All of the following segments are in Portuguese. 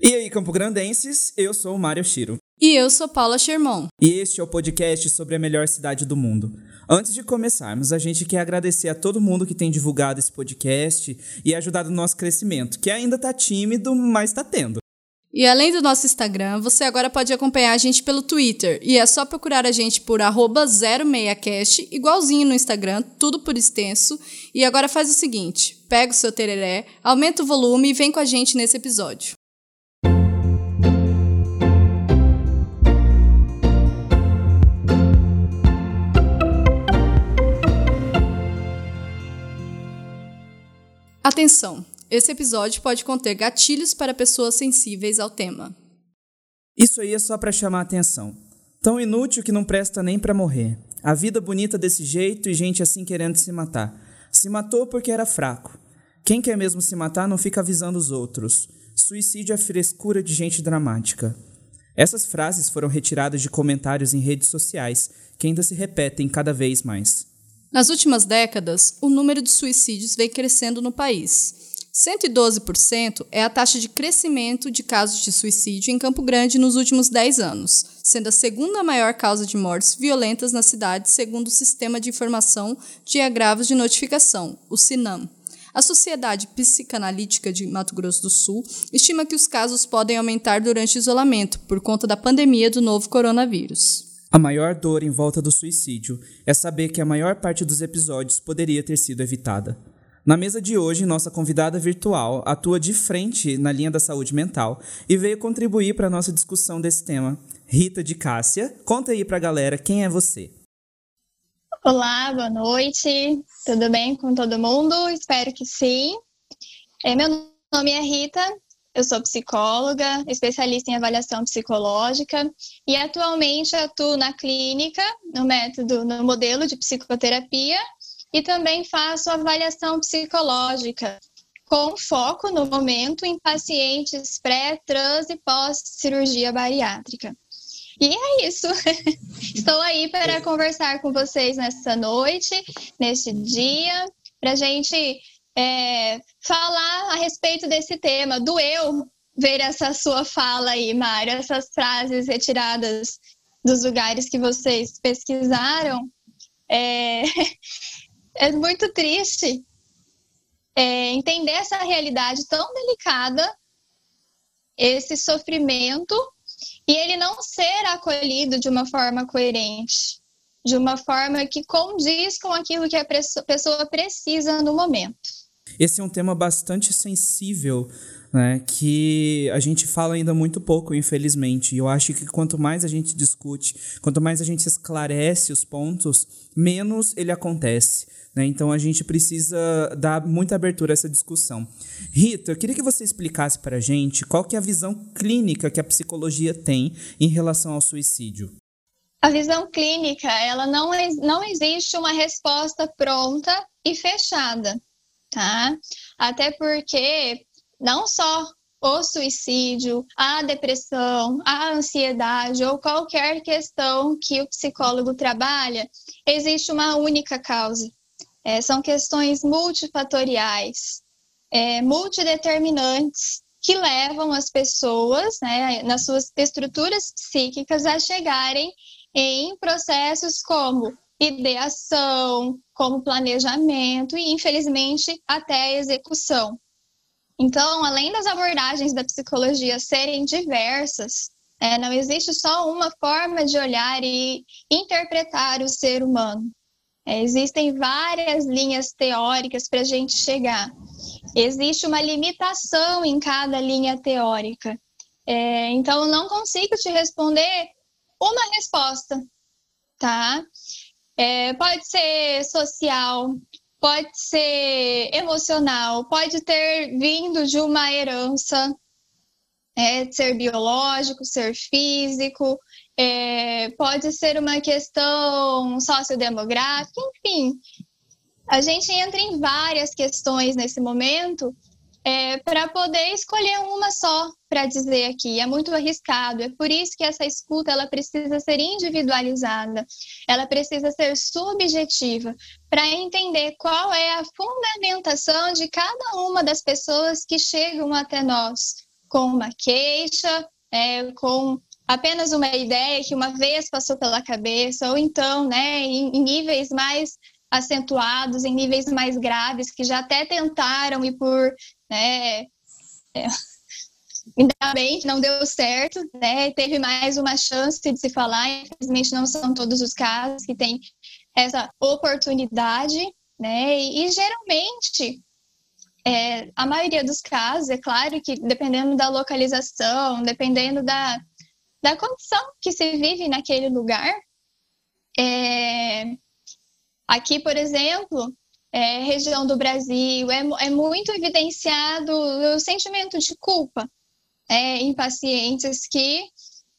E aí, Campo Grandenses, eu sou o Mário Chiro. E eu sou Paula Sherman. E este é o podcast sobre a melhor cidade do mundo. Antes de começarmos, a gente quer agradecer a todo mundo que tem divulgado esse podcast e ajudado no nosso crescimento, que ainda tá tímido, mas tá tendo. E além do nosso Instagram, você agora pode acompanhar a gente pelo Twitter. E é só procurar a gente por 06cast, igualzinho no Instagram, tudo por extenso. E agora faz o seguinte: pega o seu tereré, aumenta o volume e vem com a gente nesse episódio. Atenção! Esse episódio pode conter gatilhos para pessoas sensíveis ao tema. Isso aí é só para chamar atenção. Tão inútil que não presta nem para morrer. A vida bonita desse jeito e gente assim querendo se matar. Se matou porque era fraco. Quem quer mesmo se matar não fica avisando os outros. Suicídio é frescura de gente dramática. Essas frases foram retiradas de comentários em redes sociais, que ainda se repetem cada vez mais. Nas últimas décadas, o número de suicídios vem crescendo no país. 112% é a taxa de crescimento de casos de suicídio em Campo Grande nos últimos 10 anos, sendo a segunda maior causa de mortes violentas na cidade, segundo o Sistema de Informação de Agravos de Notificação, o SINAM. A Sociedade Psicanalítica de Mato Grosso do Sul estima que os casos podem aumentar durante o isolamento por conta da pandemia do novo coronavírus. A maior dor em volta do suicídio é saber que a maior parte dos episódios poderia ter sido evitada. Na mesa de hoje, nossa convidada virtual atua de frente na linha da saúde mental e veio contribuir para a nossa discussão desse tema. Rita de Cássia, conta aí para a galera quem é você. Olá, boa noite. Tudo bem com todo mundo? Espero que sim. É, meu nome é Rita, eu sou psicóloga, especialista em avaliação psicológica e atualmente atuo na clínica, no método, no modelo de psicoterapia e também faço avaliação psicológica com foco no momento em pacientes pré, trans e pós-cirurgia bariátrica. E é isso. Estou aí para conversar com vocês nessa noite, neste dia, para gente é, falar a respeito desse tema, do eu ver essa sua fala aí, Mário, essas frases retiradas dos lugares que vocês pesquisaram. É, é muito triste é, entender essa realidade tão delicada, esse sofrimento, e ele não ser acolhido de uma forma coerente, de uma forma que condiz com aquilo que a pessoa precisa no momento. Esse é um tema bastante sensível, né, que a gente fala ainda muito pouco, infelizmente. E eu acho que quanto mais a gente discute, quanto mais a gente esclarece os pontos, menos ele acontece. Né? Então a gente precisa dar muita abertura a essa discussão. Rita, eu queria que você explicasse para a gente qual que é a visão clínica que a psicologia tem em relação ao suicídio. A visão clínica, ela não, não existe uma resposta pronta e fechada tá? Até porque não só o suicídio, a depressão, a ansiedade ou qualquer questão que o psicólogo trabalha, existe uma única causa. É, são questões multifatoriais, é, multideterminantes, que levam as pessoas, né, nas suas estruturas psíquicas, a chegarem em processos como ideação, como planejamento e, infelizmente, até a execução. Então, além das abordagens da psicologia serem diversas, é, não existe só uma forma de olhar e interpretar o ser humano. É, existem várias linhas teóricas para a gente chegar. Existe uma limitação em cada linha teórica. É, então, eu não consigo te responder uma resposta, tá? É, pode ser social, pode ser emocional, pode ter vindo de uma herança, é, ser biológico, ser físico, é, pode ser uma questão sociodemográfica, enfim. A gente entra em várias questões nesse momento é, para poder escolher uma só para dizer aqui. É muito arriscado. É por isso que essa escuta ela precisa ser individualizada, ela precisa ser subjetiva para entender qual é a fundamentação de cada uma das pessoas que chegam até nós com uma queixa, é, com apenas uma ideia que uma vez passou pela cabeça, ou então, né, em, em níveis mais acentuados, em níveis mais graves, que já até tentaram e por, né, é, ainda bem que não deu certo, né, teve mais uma chance de se falar, infelizmente não são todos os casos que têm essa oportunidade, né, e, e geralmente é, a maioria dos casos, é claro que dependendo da localização, dependendo da, da condição que se vive naquele lugar, é, aqui, por exemplo, é, região do Brasil, é, é muito evidenciado o sentimento de culpa é, em pacientes que,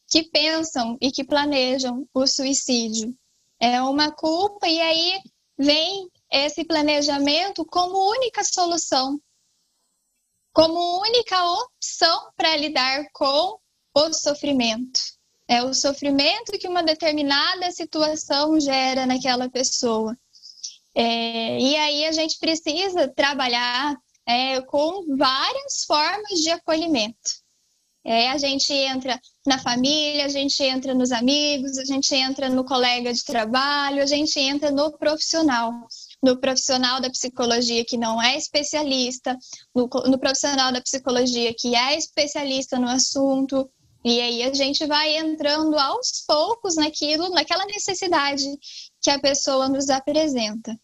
que pensam e que planejam o suicídio. É uma culpa, e aí vem esse planejamento como única solução, como única opção para lidar com o sofrimento. É o sofrimento que uma determinada situação gera naquela pessoa. É, e aí a gente precisa trabalhar é, com várias formas de acolhimento. É, a gente entra na família, a gente entra nos amigos, a gente entra no colega de trabalho, a gente entra no profissional no profissional da psicologia que não é especialista, no, no profissional da psicologia que é especialista no assunto, e aí a gente vai entrando aos poucos naquilo, naquela necessidade que a pessoa nos apresenta.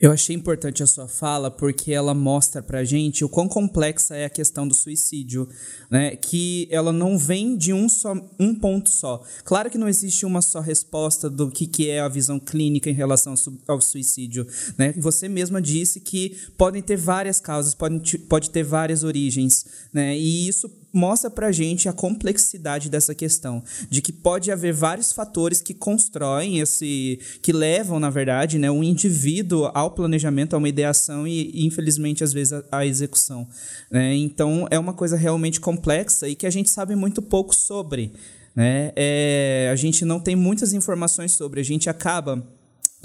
Eu achei importante a sua fala porque ela mostra pra gente o quão complexa é a questão do suicídio, né? Que ela não vem de um, só, um ponto só. Claro que não existe uma só resposta do que, que é a visão clínica em relação ao suicídio, né? Você mesma disse que podem ter várias causas, podem, pode ter várias origens, né? E isso mostra pra gente a complexidade dessa questão, de que pode haver vários fatores que constroem esse, que levam, na verdade, né, um indivíduo ao planejamento, a uma ideação e, e infelizmente, às vezes, à execução. Né? Então, é uma coisa realmente complexa e que a gente sabe muito pouco sobre. Né? É, a gente não tem muitas informações sobre, a gente acaba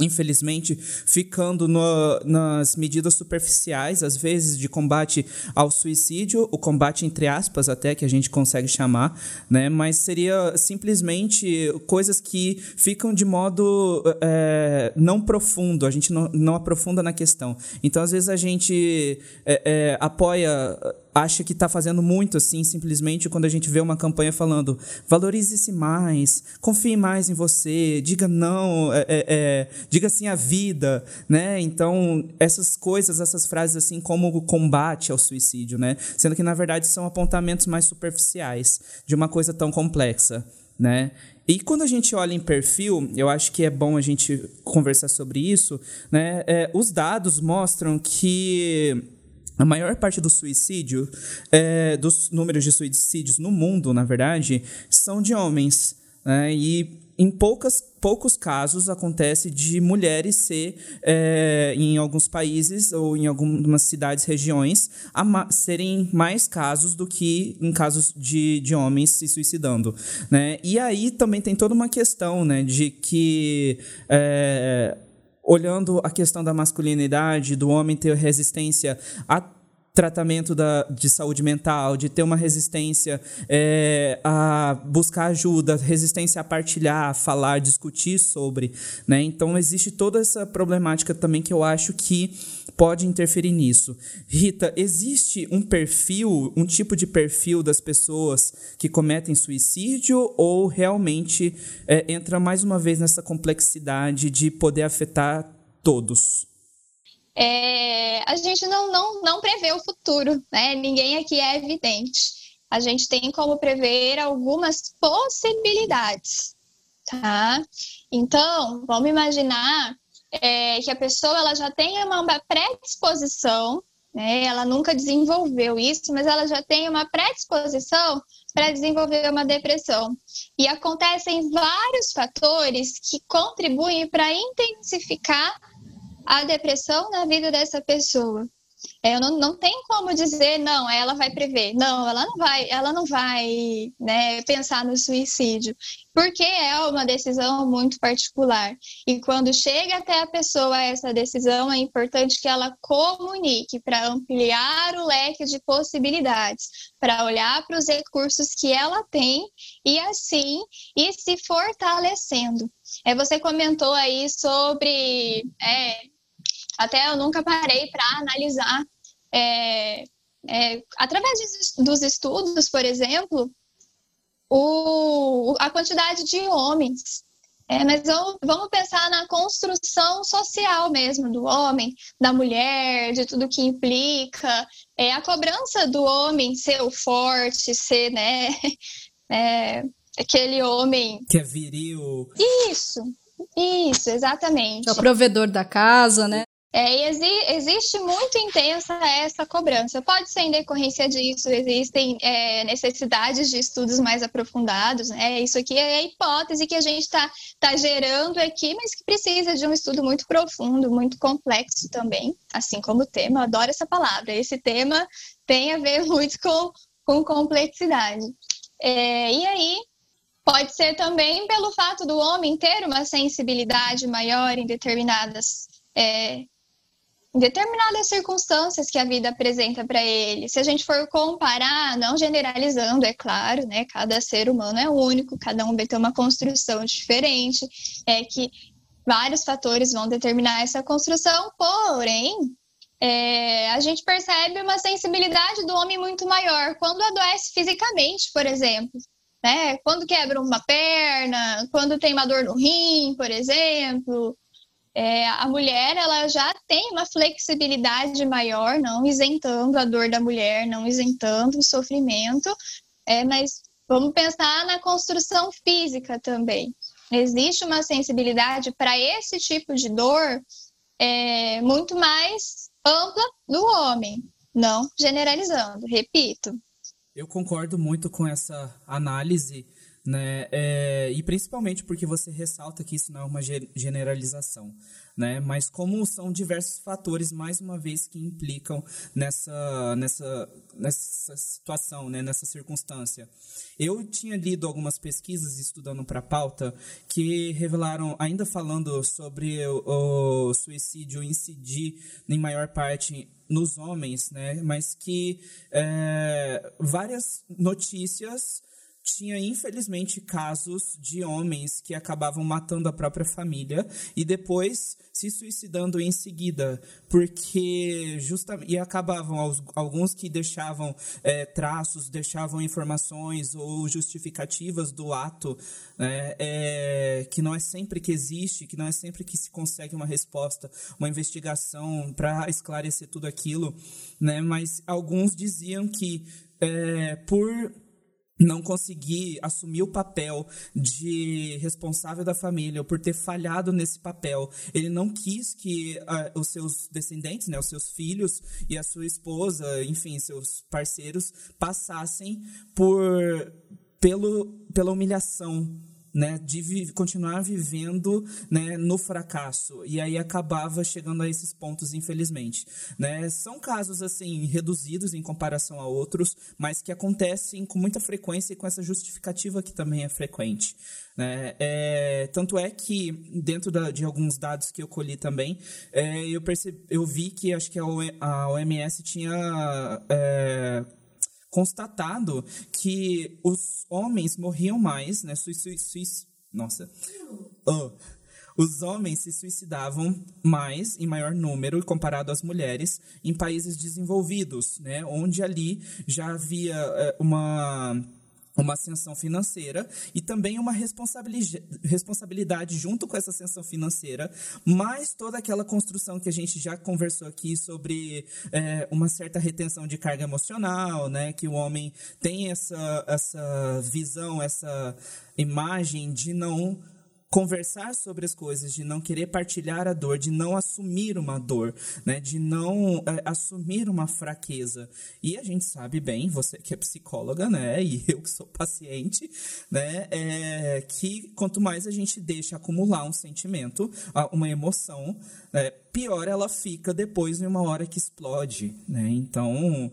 infelizmente, ficando no, nas medidas superficiais, às vezes, de combate ao suicídio, o combate entre aspas até que a gente consegue chamar, né? Mas seria simplesmente coisas que ficam de modo é, não profundo, a gente não, não aprofunda na questão. Então, às vezes, a gente é, é, apoia acha que está fazendo muito assim, simplesmente quando a gente vê uma campanha falando valorize-se mais, confie mais em você, diga não, é, é, diga sim à vida, né? Então, essas coisas, essas frases assim como o combate ao suicídio, né? Sendo que na verdade são apontamentos mais superficiais de uma coisa tão complexa, né? E quando a gente olha em perfil, eu acho que é bom a gente conversar sobre isso, né? É, os dados mostram que a maior parte do suicídio, é, dos números de suicídios no mundo, na verdade, são de homens. Né? E em poucas, poucos casos acontece de mulheres ser, é, em alguns países ou em algumas cidades, regiões, serem mais casos do que em casos de, de homens se suicidando. Né? E aí também tem toda uma questão né, de que. É, olhando a questão da masculinidade, do homem ter resistência a tratamento da, de saúde mental, de ter uma resistência é, a buscar ajuda, resistência a partilhar, a falar, discutir sobre. Né? Então, existe toda essa problemática também que eu acho que pode interferir nisso. Rita, existe um perfil, um tipo de perfil das pessoas que cometem suicídio ou realmente é, entra mais uma vez nessa complexidade de poder afetar todos? É, a gente não, não, não prevê o futuro, né? Ninguém aqui é evidente. A gente tem como prever algumas possibilidades, tá? Então, vamos imaginar é, que a pessoa ela já tem uma predisposição, né? Ela nunca desenvolveu isso, mas ela já tem uma predisposição para desenvolver uma depressão. E acontecem vários fatores que contribuem para intensificar a depressão na vida dessa pessoa. É, não, não tem como dizer, não, ela vai prever. Não, ela não vai, ela não vai né, pensar no suicídio, porque é uma decisão muito particular. E quando chega até a pessoa essa decisão, é importante que ela comunique para ampliar o leque de possibilidades, para olhar para os recursos que ela tem e assim ir se fortalecendo. É, você comentou aí sobre. É, até eu nunca parei para analisar é, é, através dos estudos, por exemplo, o, a quantidade de homens. É, mas vamos pensar na construção social mesmo do homem, da mulher, de tudo que implica. É, a cobrança do homem ser o forte, ser, né, é, aquele homem. Que é viril. Isso, isso, exatamente. É o provedor da casa, né? É, exi existe muito intensa essa cobrança. Pode ser em decorrência disso, existem é, necessidades de estudos mais aprofundados. Né? Isso aqui é a hipótese que a gente está tá gerando aqui, mas que precisa de um estudo muito profundo, muito complexo também, assim como o tema. Eu adoro essa palavra. Esse tema tem a ver muito com, com complexidade. É, e aí, pode ser também pelo fato do homem ter uma sensibilidade maior em determinadas é, determinadas circunstâncias que a vida apresenta para ele. Se a gente for comparar, não generalizando, é claro, né? Cada ser humano é único, cada um vai ter uma construção diferente, é que vários fatores vão determinar essa construção, porém, é, a gente percebe uma sensibilidade do homem muito maior quando adoece fisicamente, por exemplo. Né? Quando quebra uma perna, quando tem uma dor no rim, por exemplo, é, a mulher ela já tem uma flexibilidade maior, não isentando a dor da mulher, não isentando o sofrimento, é, mas vamos pensar na construção física também. Existe uma sensibilidade para esse tipo de dor é, muito mais ampla do homem, não generalizando, repito. Eu concordo muito com essa análise né? É, e principalmente porque você ressalta que isso não é uma generalização, né? Mas como são diversos fatores, mais uma vez, que implicam nessa, nessa, nessa situação, né? Nessa circunstância. Eu tinha lido algumas pesquisas estudando para a pauta que revelaram, ainda falando sobre o, o suicídio incidir em maior parte nos homens, né? Mas que é, várias notícias tinha infelizmente casos de homens que acabavam matando a própria família e depois se suicidando em seguida, porque justamente e acabavam alguns que deixavam é, traços, deixavam informações ou justificativas do ato, né, é, que não é sempre que existe, que não é sempre que se consegue uma resposta, uma investigação para esclarecer tudo aquilo, né, mas alguns diziam que é, por não conseguir assumir o papel de responsável da família por ter falhado nesse papel. Ele não quis que uh, os seus descendentes, né, os seus filhos e a sua esposa, enfim, seus parceiros passassem por pelo, pela humilhação né, de vi continuar vivendo né, no fracasso. E aí acabava chegando a esses pontos, infelizmente. Né? São casos assim reduzidos em comparação a outros, mas que acontecem com muita frequência e com essa justificativa que também é frequente. Né? É, tanto é que, dentro da, de alguns dados que eu colhi também, é, eu, percebi, eu vi que acho que a OMS tinha. É, constatado que os homens morriam mais, né? Sui, sui, sui, nossa. Oh. Os homens se suicidavam mais, em maior número, comparado às mulheres, em países desenvolvidos, né? Onde ali já havia é, uma uma ascensão financeira e também uma responsabilidade junto com essa ascensão financeira, mais toda aquela construção que a gente já conversou aqui sobre é, uma certa retenção de carga emocional, né? Que o homem tem essa, essa visão, essa imagem de não conversar sobre as coisas, de não querer partilhar a dor, de não assumir uma dor, né? De não é, assumir uma fraqueza. E a gente sabe bem, você que é psicóloga, né? E eu que sou paciente, né? É, que quanto mais a gente deixa acumular um sentimento, uma emoção, é, pior ela fica depois em uma hora que explode, né? Então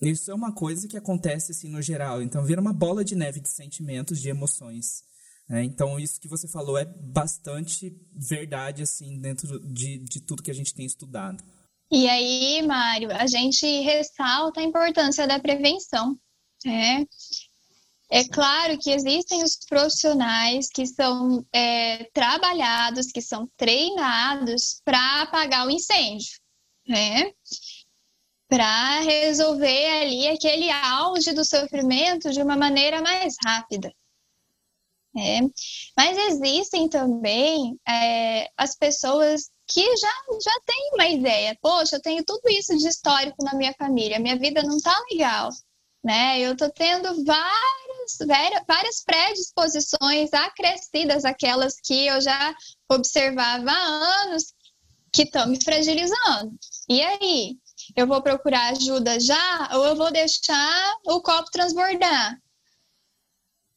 isso é uma coisa que acontece assim no geral. Então vira uma bola de neve de sentimentos, de emoções. É, então, isso que você falou é bastante verdade, assim, dentro de, de tudo que a gente tem estudado. E aí, Mário, a gente ressalta a importância da prevenção. Né? É claro que existem os profissionais que são é, trabalhados, que são treinados para apagar o incêndio, né? Para resolver ali aquele auge do sofrimento de uma maneira mais rápida. É. Mas existem também é, as pessoas que já, já têm uma ideia. Poxa, eu tenho tudo isso de histórico na minha família, minha vida não tá legal. Né? Eu tô tendo várias, várias predisposições acrescidas, aquelas que eu já observava há anos, que estão me fragilizando. E aí? Eu vou procurar ajuda já ou eu vou deixar o copo transbordar?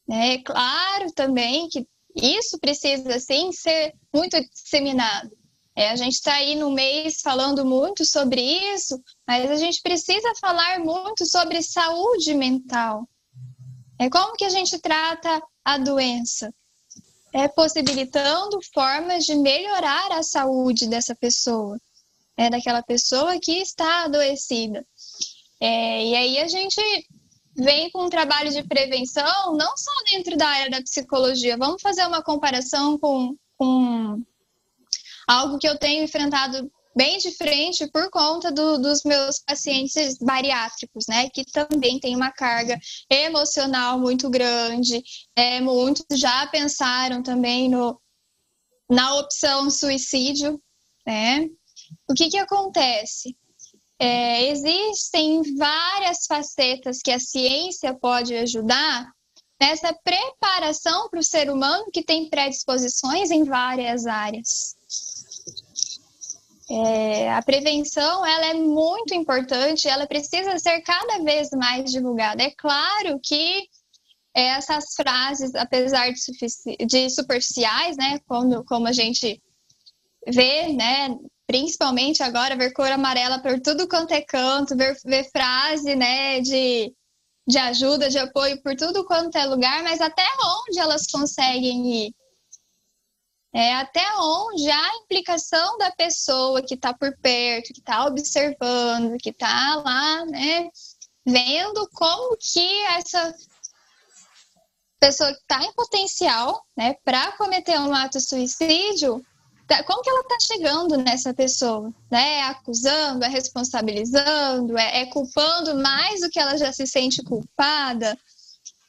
É claro também que isso precisa, sim, ser muito disseminado. É, a gente está aí no mês falando muito sobre isso, mas a gente precisa falar muito sobre saúde mental. É como que a gente trata a doença? É possibilitando formas de melhorar a saúde dessa pessoa, é daquela pessoa que está adoecida. É, e aí a gente vem com um trabalho de prevenção, não só dentro da área da psicologia. Vamos fazer uma comparação com, com algo que eu tenho enfrentado bem de frente por conta do, dos meus pacientes bariátricos, né? Que também tem uma carga emocional muito grande. É, muitos já pensaram também no, na opção suicídio, né? O que que acontece? É, existem várias facetas que a ciência pode ajudar nessa preparação para o ser humano que tem predisposições em várias áreas. É, a prevenção ela é muito importante, ela precisa ser cada vez mais divulgada. É claro que essas frases, apesar de, de superficiais, né, como, como a gente vê, né, principalmente agora, ver cor amarela por tudo quanto é canto, ver, ver frase, né, de, de ajuda, de apoio por tudo quanto é lugar, mas até onde elas conseguem ir? É, até onde a implicação da pessoa que está por perto, que está observando, que está lá, né, vendo como que essa pessoa está em potencial, né, para cometer um ato suicídio, como que ela está chegando nessa pessoa? Né? É acusando, é responsabilizando, é, é, culpando mais do que ela já se sente culpada,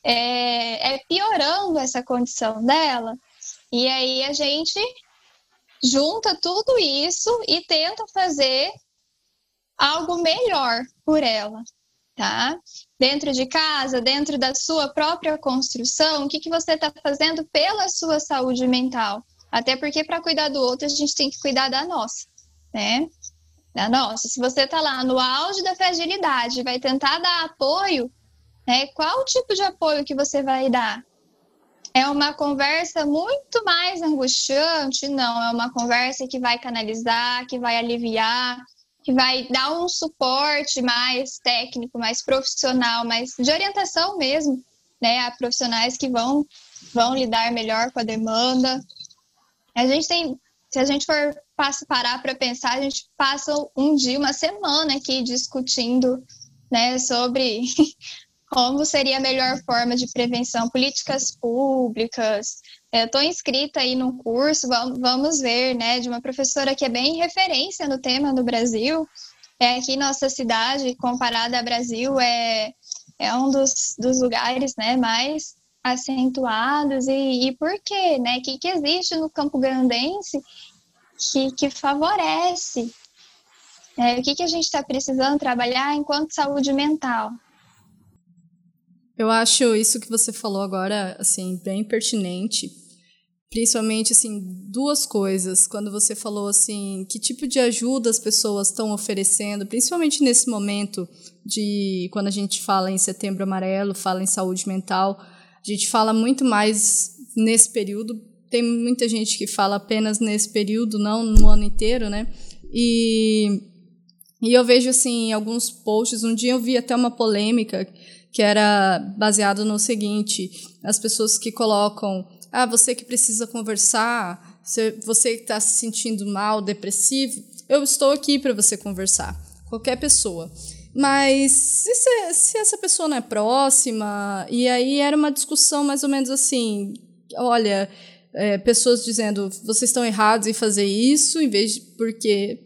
é, é piorando essa condição dela. E aí a gente junta tudo isso e tenta fazer algo melhor por ela, tá? Dentro de casa, dentro da sua própria construção, o que, que você está fazendo pela sua saúde mental? Até porque para cuidar do outro, a gente tem que cuidar da nossa, né? Da nossa. Se você está lá no auge da fragilidade, vai tentar dar apoio, né? Qual o tipo de apoio que você vai dar? É uma conversa muito mais angustiante? Não, é uma conversa que vai canalizar, que vai aliviar, que vai dar um suporte mais técnico, mais profissional, mais de orientação mesmo, né, a profissionais que vão vão lidar melhor com a demanda. A gente tem, se a gente for parar para pensar, a gente passa um dia, uma semana aqui discutindo né, sobre como seria a melhor forma de prevenção, políticas públicas. Eu estou inscrita aí num curso, vamos ver, né, de uma professora que é bem referência no tema no Brasil. É aqui nossa cidade, comparada ao Brasil, é, é um dos, dos lugares né, mais acentuados e, e por quê, né? O que, que existe no campo grandense que, que favorece? É, o que, que a gente está precisando trabalhar enquanto saúde mental? Eu acho isso que você falou agora, assim, bem pertinente, principalmente assim duas coisas quando você falou assim que tipo de ajuda as pessoas estão oferecendo principalmente nesse momento de quando a gente fala em setembro amarelo fala em saúde mental a gente fala muito mais nesse período tem muita gente que fala apenas nesse período não no ano inteiro né e e eu vejo assim alguns posts um dia eu vi até uma polêmica que era baseado no seguinte as pessoas que colocam ah, você que precisa conversar, você que está se sentindo mal, depressivo, eu estou aqui para você conversar. Qualquer pessoa. Mas se, se, essa pessoa não é próxima, e aí era uma discussão mais ou menos assim: olha, é, pessoas dizendo vocês estão errados em fazer isso, em vez de. Porque,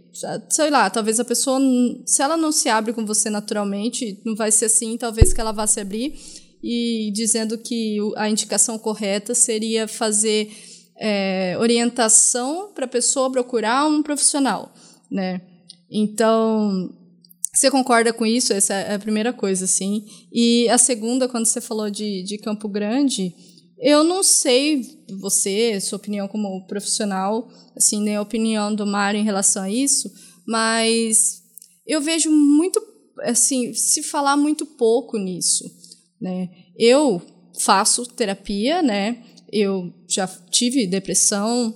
sei lá, talvez a pessoa, se ela não se abre com você naturalmente, não vai ser assim, talvez que ela vá se abrir e dizendo que a indicação correta seria fazer é, orientação para a pessoa procurar um profissional, né? Então, você concorda com isso? Essa é a primeira coisa, sim. E a segunda, quando você falou de, de Campo Grande, eu não sei você, sua opinião como profissional, assim, nem a opinião do Mário em relação a isso, mas eu vejo muito, assim, se falar muito pouco nisso. Né? Eu faço terapia, né? Eu já tive depressão,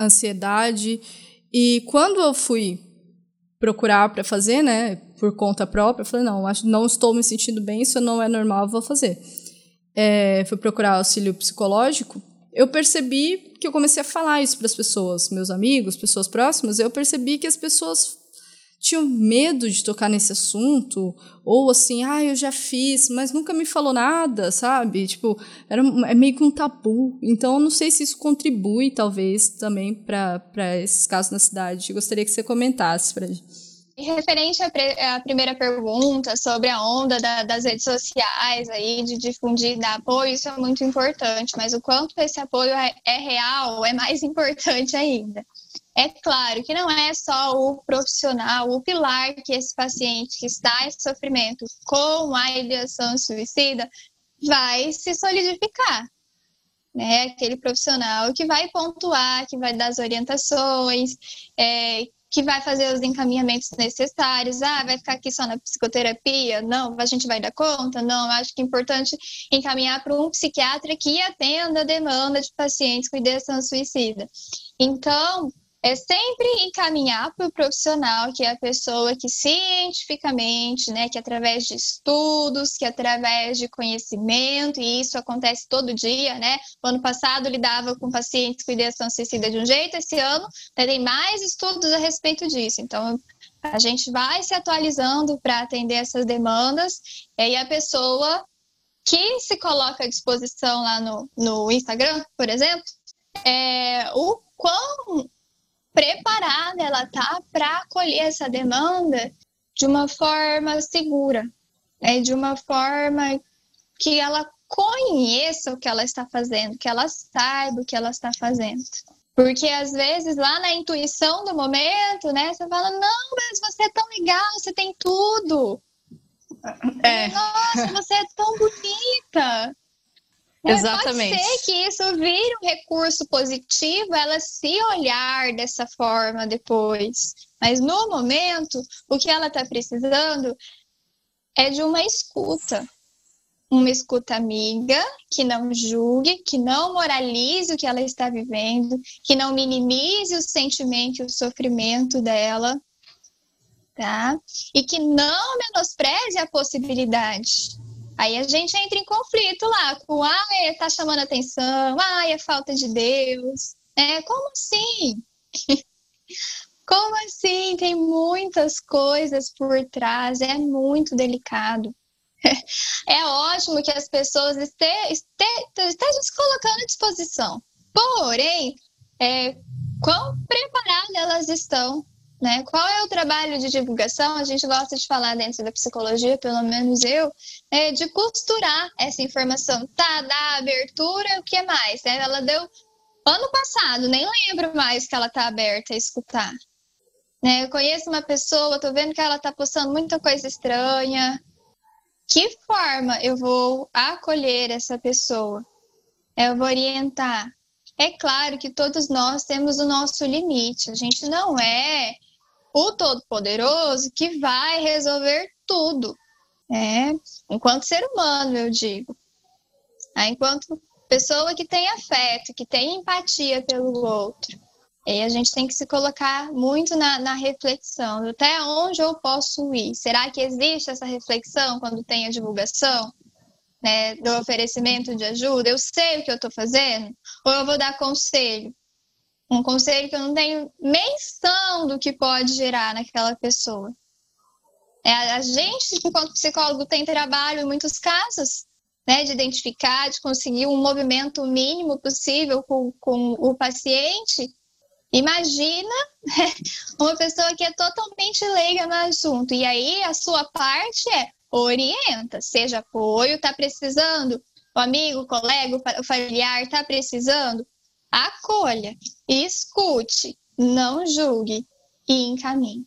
ansiedade e quando eu fui procurar para fazer, né, por conta própria, eu falei não, acho não estou me sentindo bem, isso não é normal, vou fazer. É, fui procurar auxílio psicológico. Eu percebi que eu comecei a falar isso para as pessoas, meus amigos, pessoas próximas. Eu percebi que as pessoas tinham medo de tocar nesse assunto, ou assim, ah, eu já fiz, mas nunca me falou nada, sabe? Tipo, era é meio que um tabu. Então, eu não sei se isso contribui, talvez, também para esses casos na cidade. Eu gostaria que você comentasse para gente. Referente à, primeira pergunta sobre a onda da, das redes sociais aí de difundir, dar apoio, isso é muito importante, mas o quanto esse apoio é, é real é mais importante ainda. É claro que não é só o profissional, o pilar que esse paciente que está em sofrimento com a ideação suicida vai se solidificar. Né? Aquele profissional que vai pontuar, que vai dar as orientações, é, que vai fazer os encaminhamentos necessários. Ah, vai ficar aqui só na psicoterapia? Não, a gente vai dar conta? Não, acho que é importante encaminhar para um psiquiatra que atenda a demanda de pacientes com ideação suicida. Então, é sempre encaminhar para o profissional, que é a pessoa que cientificamente, né, que através de estudos, que através de conhecimento, e isso acontece todo dia, né? O ano passado lidava com pacientes com ideação suicida de um jeito, esse ano tem mais estudos a respeito disso. Então, a gente vai se atualizando para atender essas demandas, e a pessoa que se coloca à disposição lá no, no Instagram, por exemplo, é, o quão preparada ela tá para acolher essa demanda de uma forma segura, né? de uma forma que ela conheça o que ela está fazendo, que ela saiba o que ela está fazendo. Porque às vezes lá na intuição do momento, né, você fala: "Não, mas você é tão legal, você tem tudo". É. Nossa, você é tão bonita. Exatamente. Pode ser que isso vire um recurso positivo, ela se olhar dessa forma depois. Mas no momento, o que ela está precisando é de uma escuta. Uma escuta amiga, que não julgue, que não moralize o que ela está vivendo, que não minimize o sentimento e o sofrimento dela, tá? E que não menospreze a possibilidade Aí a gente entra em conflito lá com, ah, tá chamando atenção, ah, é falta de Deus. É, como assim? como assim? Tem muitas coisas por trás, é muito delicado. É ótimo que as pessoas estejam, estejam se colocando à disposição. Porém, é, quão preparadas elas estão né? Qual é o trabalho de divulgação? A gente gosta de falar dentro da psicologia, pelo menos eu, é de costurar essa informação. Tá, dá abertura, o que mais? Né? Ela deu ano passado, nem lembro mais que ela tá aberta a escutar. Né? Eu conheço uma pessoa, tô vendo que ela tá postando muita coisa estranha. Que forma eu vou acolher essa pessoa? Eu vou orientar. É claro que todos nós temos o nosso limite. A gente não é o Todo-Poderoso que vai resolver tudo. Né? Enquanto ser humano, eu digo. Né? Enquanto pessoa que tem afeto, que tem empatia pelo outro. E a gente tem que se colocar muito na, na, reflexão, até onde eu posso ir? Será que existe essa reflexão quando tem a divulgação né, do oferecimento de ajuda? Eu sei o que eu estou fazendo? Ou eu vou dar conselho? Um conselho que eu não tenho menção do que pode gerar naquela pessoa. É, a gente, enquanto psicólogo, tem trabalho em muitos casos né, de identificar, de conseguir um movimento mínimo possível com, com o paciente. Imagina né, uma pessoa que é totalmente leiga no assunto. E aí a sua parte é orienta, seja apoio, está precisando, o amigo, o colega, o familiar está precisando, acolha, escute, não julgue e encaminhe.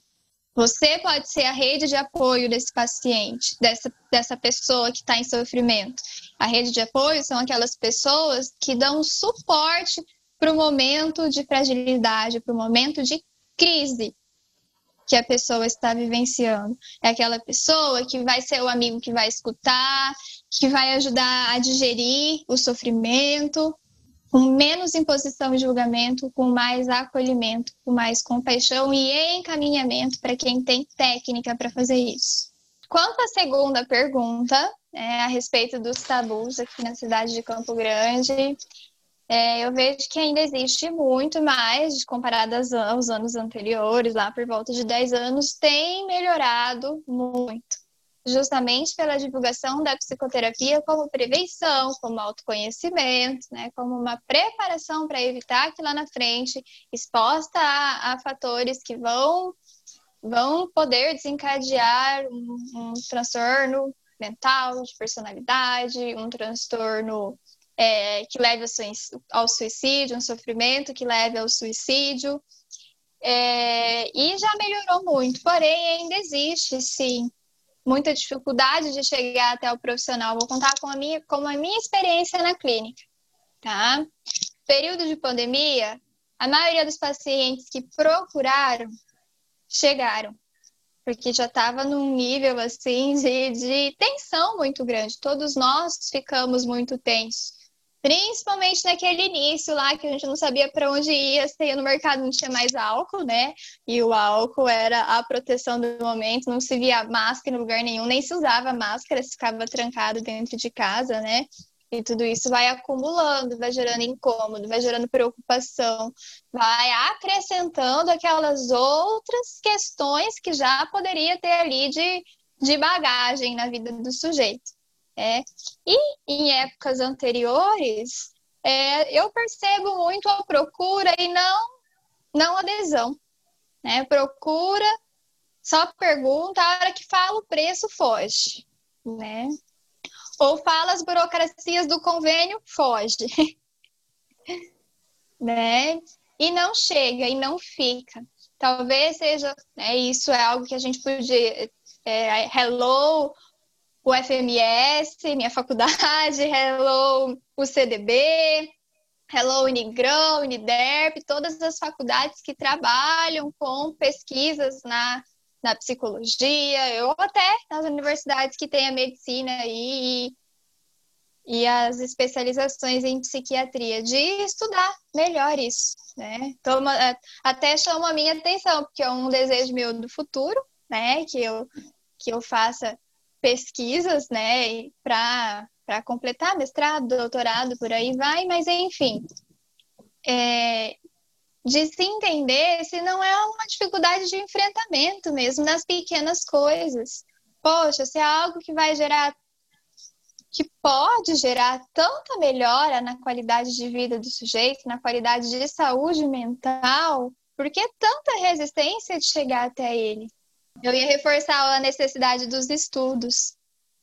Você pode ser a rede de apoio desse paciente, dessa, dessa pessoa que está em sofrimento. A rede de apoio são aquelas pessoas que dão suporte para o momento de fragilidade, para o momento de crise que a pessoa está vivenciando. É aquela pessoa que vai ser o amigo que vai escutar, que vai ajudar a digerir o sofrimento, com menos imposição e julgamento, com mais acolhimento, com mais compaixão e encaminhamento para quem tem técnica para fazer isso. Quanto à segunda pergunta, é, a respeito dos tabus aqui na cidade de Campo Grande, é, eu vejo que ainda existe muito mais, comparado aos anos anteriores, lá por volta de 10 anos, tem melhorado muito justamente pela divulgação da psicoterapia como prevenção, como autoconhecimento, né, como uma preparação para evitar que lá na frente, exposta a, a fatores que vão, vão poder desencadear um, um transtorno mental, de personalidade, um transtorno é, que leve ao suicídio, um sofrimento que leve ao suicídio. É, e já melhorou muito, porém ainda existe, sim, muita dificuldade de chegar até o profissional. Vou contar com a minha, como a minha experiência na clínica, tá? Período de pandemia, a maioria dos pacientes que procuraram chegaram, porque já estava num nível assim de, de tensão muito grande. Todos nós ficamos muito tensos. Principalmente naquele início lá que a gente não sabia para onde ia, se ia no mercado não tinha mais álcool, né? E o álcool era a proteção do momento, não se via máscara em lugar nenhum, nem se usava máscara, se ficava trancado dentro de casa, né? E tudo isso vai acumulando, vai gerando incômodo, vai gerando preocupação, vai acrescentando aquelas outras questões que já poderia ter ali de, de bagagem na vida do sujeito. É. E em épocas anteriores, é, eu percebo muito a procura e não, não adesão. Né? Procura, só pergunta, a hora que fala o preço, foge. Né? Ou fala as burocracias do convênio, foge. né? E não chega, e não fica. Talvez seja, né, isso é algo que a gente podia. É, hello, o FMS, minha faculdade, hello o CDB, hello Unigrão, Uniderp, todas as faculdades que trabalham com pesquisas na, na psicologia, ou até nas universidades que têm a medicina e, e as especializações em psiquiatria, de estudar melhor isso, né? Toma, até chama a minha atenção, porque é um desejo meu do futuro, né? Que eu, que eu faça pesquisas, né, para completar mestrado, doutorado, por aí vai, mas enfim, é, de se entender se não é uma dificuldade de enfrentamento mesmo nas pequenas coisas. Poxa, se é algo que vai gerar, que pode gerar tanta melhora na qualidade de vida do sujeito, na qualidade de saúde mental, por que tanta resistência de chegar até ele? Eu ia reforçar a necessidade dos estudos.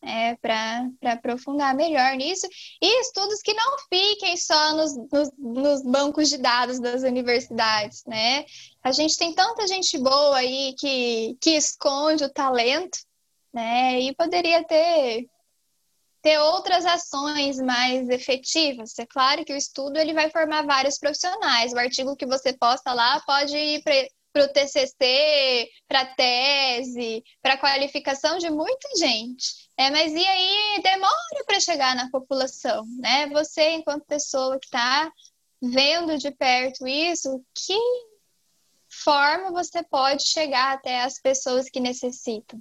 É, para aprofundar melhor nisso, e estudos que não fiquem só nos, nos, nos, bancos de dados das universidades, né? A gente tem tanta gente boa aí que, que esconde o talento, né? E poderia ter ter outras ações mais efetivas. É claro que o estudo ele vai formar vários profissionais. O artigo que você posta lá pode ir para o TCC, para tese, para qualificação de muita gente. É, mas e aí demora para chegar na população, né? Você, enquanto pessoa que está vendo de perto isso, que forma você pode chegar até as pessoas que necessitam?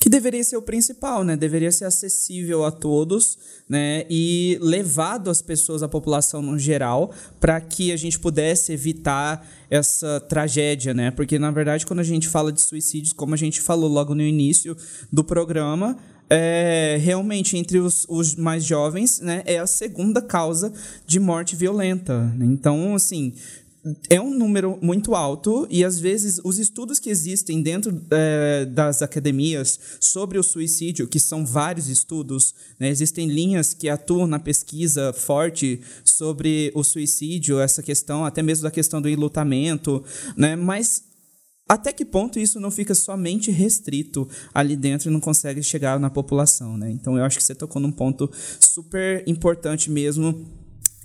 Que deveria ser o principal, né? Deveria ser acessível a todos, né? E levado às pessoas, à população no geral, para que a gente pudesse evitar essa tragédia, né? Porque na verdade, quando a gente fala de suicídios, como a gente falou logo no início do programa, é, realmente entre os, os, mais jovens, né, é a segunda causa de morte violenta. Então, assim, é um número muito alto e às vezes os estudos que existem dentro é, das academias sobre o suicídio, que são vários estudos, né, existem linhas que atuam na pesquisa forte sobre o suicídio, essa questão, até mesmo da questão do enlutamento, né, mas até que ponto isso não fica somente restrito ali dentro e não consegue chegar na população, né? Então eu acho que você tocou num ponto super importante mesmo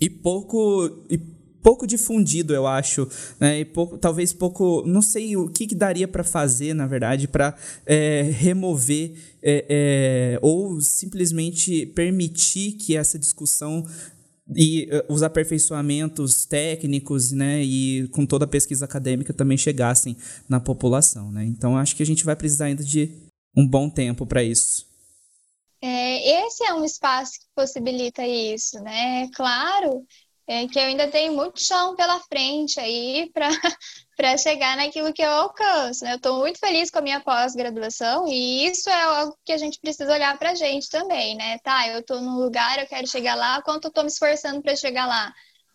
e pouco e pouco difundido, eu acho, né? E pouco, talvez pouco, não sei o que, que daria para fazer, na verdade, para é, remover é, é, ou simplesmente permitir que essa discussão e uh, os aperfeiçoamentos técnicos, né, e com toda a pesquisa acadêmica também chegassem na população, né? Então acho que a gente vai precisar ainda de um bom tempo para isso. É, esse é um espaço que possibilita isso, né? Claro é que eu ainda tenho muito chão pela frente aí para chegar naquilo que eu alcanço. Né? Eu estou muito feliz com a minha pós-graduação e isso é algo que a gente precisa olhar para a gente também, né? Tá, eu estou num lugar, eu quero chegar lá, quanto eu estou me esforçando para chegar lá?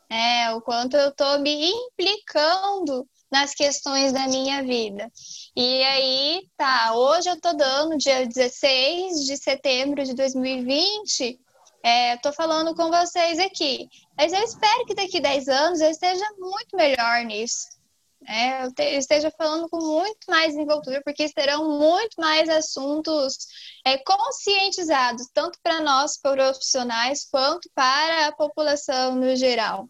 É, o quanto eu estou me implicando nas questões da minha vida. E aí, tá, hoje eu estou dando, dia 16 de setembro de 2020, estou é, falando com vocês aqui. Mas eu espero que daqui 10 anos eu esteja muito melhor nisso. É, eu, te, esteja falando com muito mais envoltura, porque serão muito mais assuntos é, conscientizados, tanto para nós profissionais, quanto para a população no geral.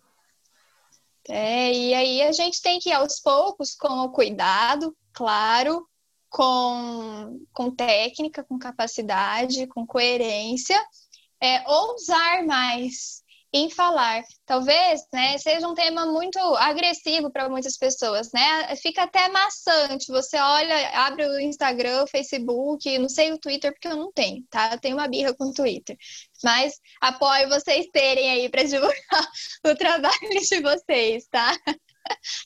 É, e aí a gente tem que ir aos poucos, com cuidado, claro, com, com técnica, com capacidade, com coerência, é, ousar mais em falar. Talvez né, seja um tema muito agressivo para muitas pessoas, né? Fica até maçante. Você olha, abre o Instagram, o Facebook, não sei o Twitter, porque eu não tenho, tá? Eu tenho uma birra com o Twitter. Mas apoio vocês terem aí para divulgar o trabalho de vocês, tá?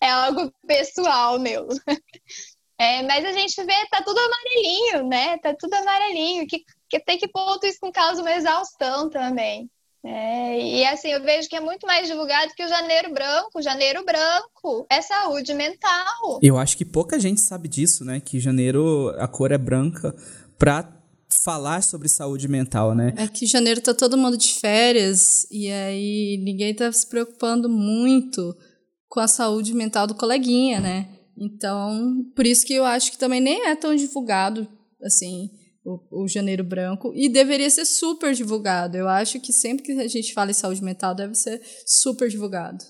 É algo pessoal meu. É, mas a gente vê, tá tudo amarelinho, né? Tá tudo amarelinho. Que, que tem que ponto isso com causa uma exaustão também. É, e assim, eu vejo que é muito mais divulgado que o janeiro branco. Janeiro branco é saúde mental. Eu acho que pouca gente sabe disso, né? Que janeiro a cor é branca pra falar sobre saúde mental, né? É que janeiro tá todo mundo de férias e aí ninguém tá se preocupando muito com a saúde mental do coleguinha, né? Então, por isso que eu acho que também nem é tão divulgado assim o, o Janeiro Branco, e deveria ser super divulgado. Eu acho que sempre que a gente fala em saúde mental, deve ser super divulgado.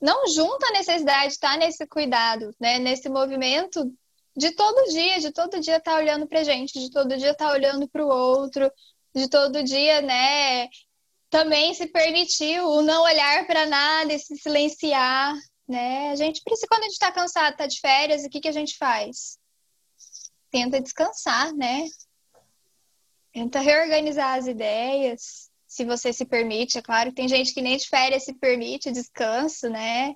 Não junta a necessidade de estar nesse cuidado, né? nesse movimento de todo dia, de todo dia estar tá olhando para gente, de todo dia estar tá olhando para o outro, de todo dia, né, também se permitir o não olhar para nada e se silenciar, né? A gente precisa, quando a gente está cansado, está de férias, o que, que a gente faz? tenta descansar, né? Tenta reorganizar as ideias, se você se permite. É claro que tem gente que nem de férias se permite descanso, né?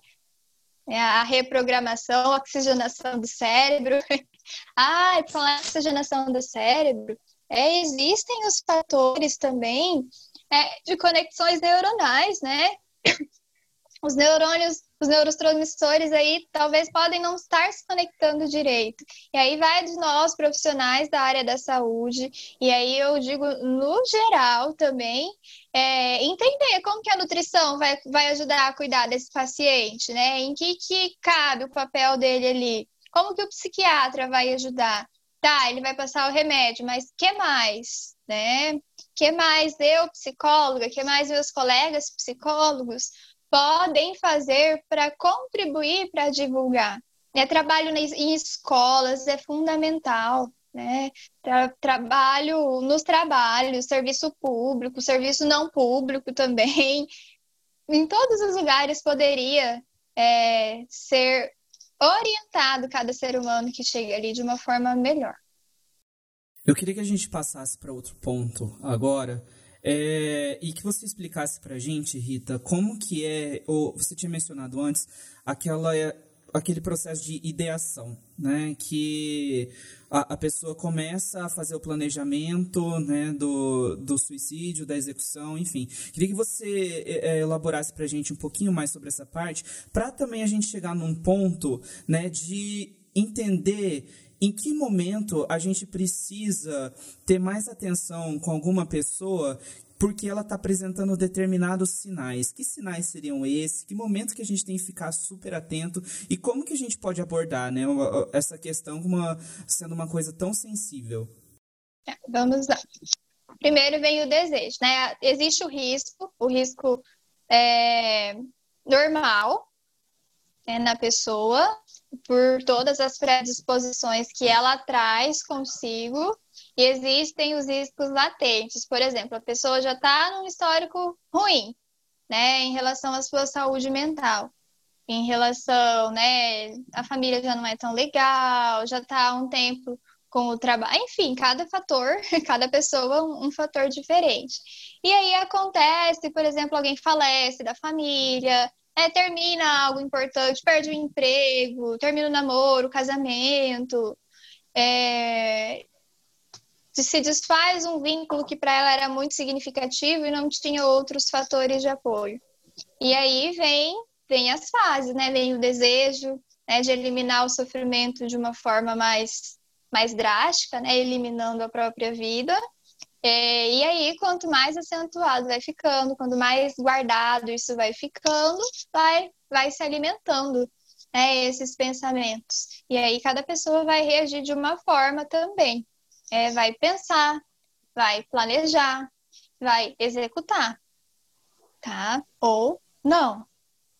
É a reprogramação, a oxigenação do cérebro. ah, falar oxigenação do cérebro, é, existem os fatores também é, de conexões neuronais, né? Os neurônios os neurotransmissores aí talvez podem não estar se conectando direito. E aí vai de nós, profissionais da área da saúde, e aí eu digo no geral também, é, entender como que a nutrição vai, vai ajudar a cuidar desse paciente, né? Em que, que cabe o papel dele ali? Como que o psiquiatra vai ajudar? Tá, ele vai passar o remédio, mas que mais, né? que mais eu, psicóloga, que mais meus colegas psicólogos podem fazer para contribuir para divulgar? Né? Trabalho em escolas é fundamental. Né? Tra trabalho nos trabalhos, serviço público, serviço não público também. em todos os lugares poderia é, ser orientado cada ser humano que chega ali de uma forma melhor. Eu queria que a gente passasse para outro ponto agora. É, e que você explicasse para a gente, Rita, como que é, ou você tinha mencionado antes, aquela, aquele processo de ideação, né? Que a, a, pessoa começa a fazer o planejamento né, do, do suicídio, da execução, enfim. Queria que você é, elaborasse para a gente um pouquinho mais sobre essa parte, para também a gente chegar num ponto né, de entender em que momento a gente precisa ter mais atenção com alguma pessoa porque ela está apresentando determinados sinais. Que sinais seriam esses? Que momento que a gente tem que ficar super atento e como que a gente pode abordar, né, essa questão uma, sendo uma coisa tão sensível? É, vamos lá. Primeiro vem o desejo, né? Existe o risco, o risco é, normal né, na pessoa por todas as predisposições que ela traz consigo e existem os riscos latentes. Por exemplo, a pessoa já está num histórico ruim, né, em relação à sua saúde mental. Em relação, né, a família já não é tão legal, já está um tempo com o trabalho, enfim, cada fator, cada pessoa um, um fator diferente. E aí acontece, por exemplo, alguém falece da família, é, termina algo importante, perde o emprego, termina o namoro, o casamento, é, se desfaz um vínculo que para ela era muito significativo e não tinha outros fatores de apoio. E aí vem, vem as fases, né? Vem o desejo né, de eliminar o sofrimento de uma forma mais, mais drástica, né? Eliminando a própria vida. É, e aí, quanto mais acentuado vai ficando, quanto mais guardado isso vai ficando, vai, vai se alimentando né, esses pensamentos. E aí, cada pessoa vai reagir de uma forma também é, vai pensar, vai planejar, vai executar, tá? Ou não,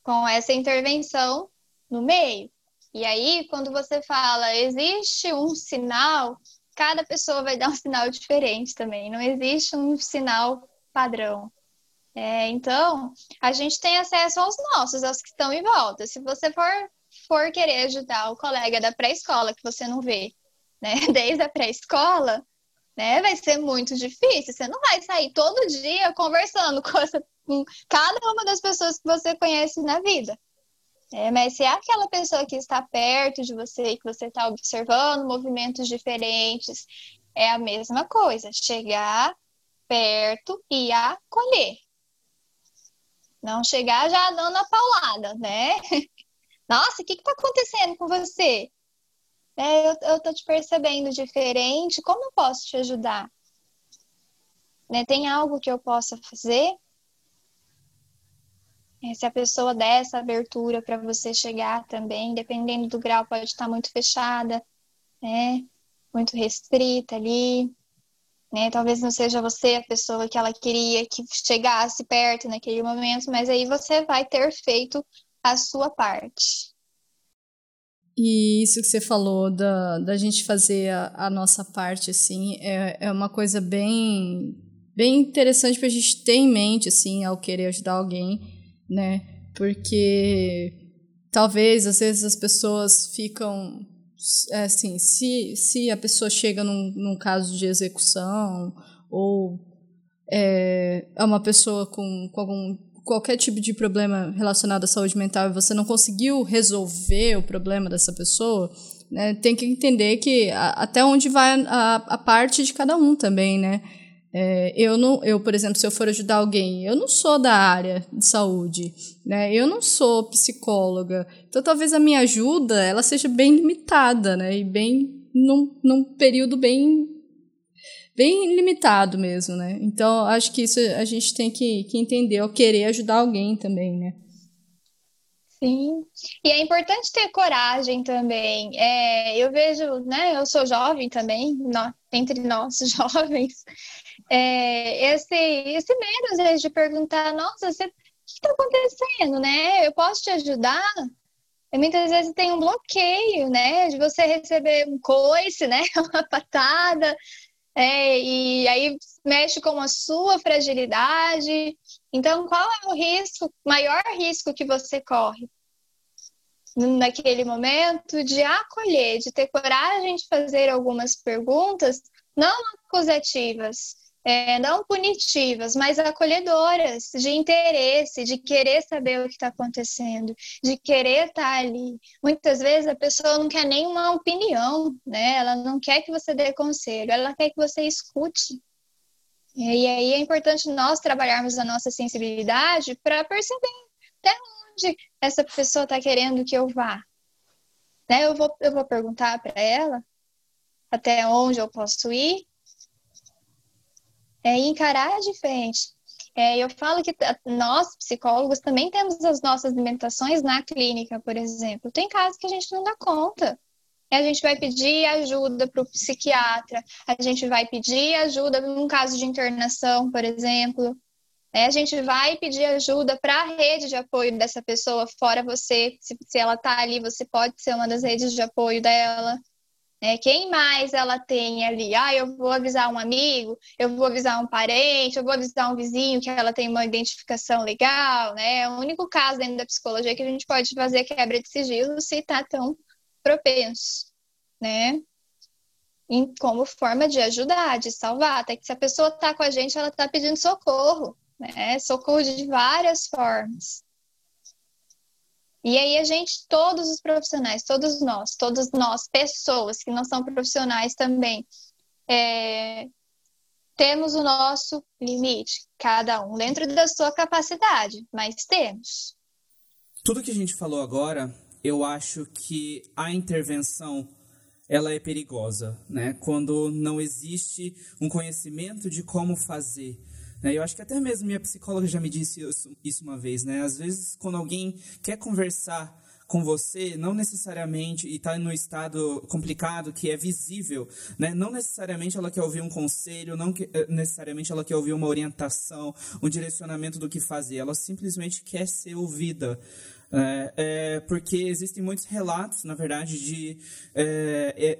com essa intervenção no meio. E aí, quando você fala, existe um sinal, cada pessoa vai dar um sinal diferente também, não existe um sinal padrão. É, então, a gente tem acesso aos nossos, aos que estão em volta. Se você for, for querer ajudar o colega da pré-escola que você não vê, né, desde a pré-escola, né, vai ser muito difícil. Você não vai sair todo dia conversando com, essa, com cada uma das pessoas que você conhece na vida. É, mas se é aquela pessoa que está perto de você, que você está observando movimentos diferentes, é a mesma coisa. Chegar perto e acolher. Não chegar já dando a paulada, né? Nossa, o que está acontecendo com você? É, eu, tô te percebendo diferente, como eu posso te ajudar? Né, tem algo que eu possa fazer? É, se a pessoa der essa abertura para você chegar também, dependendo do grau, pode estar muito fechada, né? Muito restrita ali. Né? Talvez não seja você a pessoa que ela queria que chegasse perto naquele momento, mas aí você vai ter feito a sua parte. E isso que você falou da, da gente fazer a, a nossa parte, assim, é, é uma coisa bem, bem interessante para a gente ter em mente, assim, ao querer ajudar alguém, né? Porque talvez, às vezes, as pessoas ficam, é, assim, se, se a pessoa chega num, num caso de execução ou é, é uma pessoa com, com algum qualquer tipo de problema relacionado à saúde mental e você não conseguiu resolver o problema dessa pessoa, né, tem que entender que a, até onde vai a, a, parte de cada um também, né? É, eu não, eu por exemplo, se eu for ajudar alguém, eu não sou da área de saúde, né? Eu não sou psicóloga, então talvez a minha ajuda ela seja bem limitada, né? E bem num, num período bem bem limitado mesmo, né? Então, acho que isso a gente tem que, que entender, ou querer ajudar alguém também, né? Sim, e é importante ter coragem também. É, eu vejo, né? Eu sou jovem também, no, entre nós jovens, é, esse, esse medo, às vezes, de perguntar, nossa, o que está acontecendo, né? Eu posso te ajudar? E muitas vezes tem um bloqueio, né? De você receber um coice, né? Uma patada, é, e aí mexe com a sua fragilidade. Então, qual é o risco, maior risco que você corre? Naquele momento, de acolher, de ter coragem de fazer algumas perguntas, não acusativas, é, não punitivas, mas acolhedoras, de interesse, de querer saber o que está acontecendo, de querer estar tá ali. Muitas vezes a pessoa não quer nenhuma opinião, né? Ela não quer que você dê conselho, ela quer que você escute. E aí é importante nós trabalharmos a nossa sensibilidade para perceber até onde essa pessoa está querendo que eu vá. Né? Eu, vou, eu vou perguntar para ela até onde eu posso ir é, encarar de frente. É, eu falo que nós, psicólogos, também temos as nossas limitações na clínica, por exemplo. Tem casos que a gente não dá conta. A gente vai pedir ajuda para o psiquiatra, a gente vai pedir ajuda num caso de internação, por exemplo. É, a gente vai pedir ajuda para a rede de apoio dessa pessoa, fora você. Se, se ela está ali, você pode ser uma das redes de apoio dela. É, quem mais ela tem ali? Ah, eu vou avisar um amigo, eu vou avisar um parente, eu vou avisar um vizinho que ela tem uma identificação legal, né? É o único caso dentro da psicologia que a gente pode fazer quebra de sigilo se está tão propenso, né? Em, como forma de ajudar, de salvar. Até que se a pessoa está com a gente, ela está pedindo socorro, né? Socorro de várias formas. E aí a gente, todos os profissionais, todos nós, todos nós, pessoas que não são profissionais também, é, temos o nosso limite, cada um dentro da sua capacidade, mas temos. Tudo que a gente falou agora, eu acho que a intervenção ela é perigosa, né? Quando não existe um conhecimento de como fazer? Eu acho que até mesmo minha psicóloga já me disse isso uma vez, né? Às vezes, quando alguém quer conversar com você, não necessariamente, e está no estado complicado que é visível, né? não necessariamente ela quer ouvir um conselho, não que, eh, necessariamente ela quer ouvir uma orientação, um direcionamento do que fazer, ela simplesmente quer ser ouvida. É, é, porque existem muitos relatos, na verdade, de. É,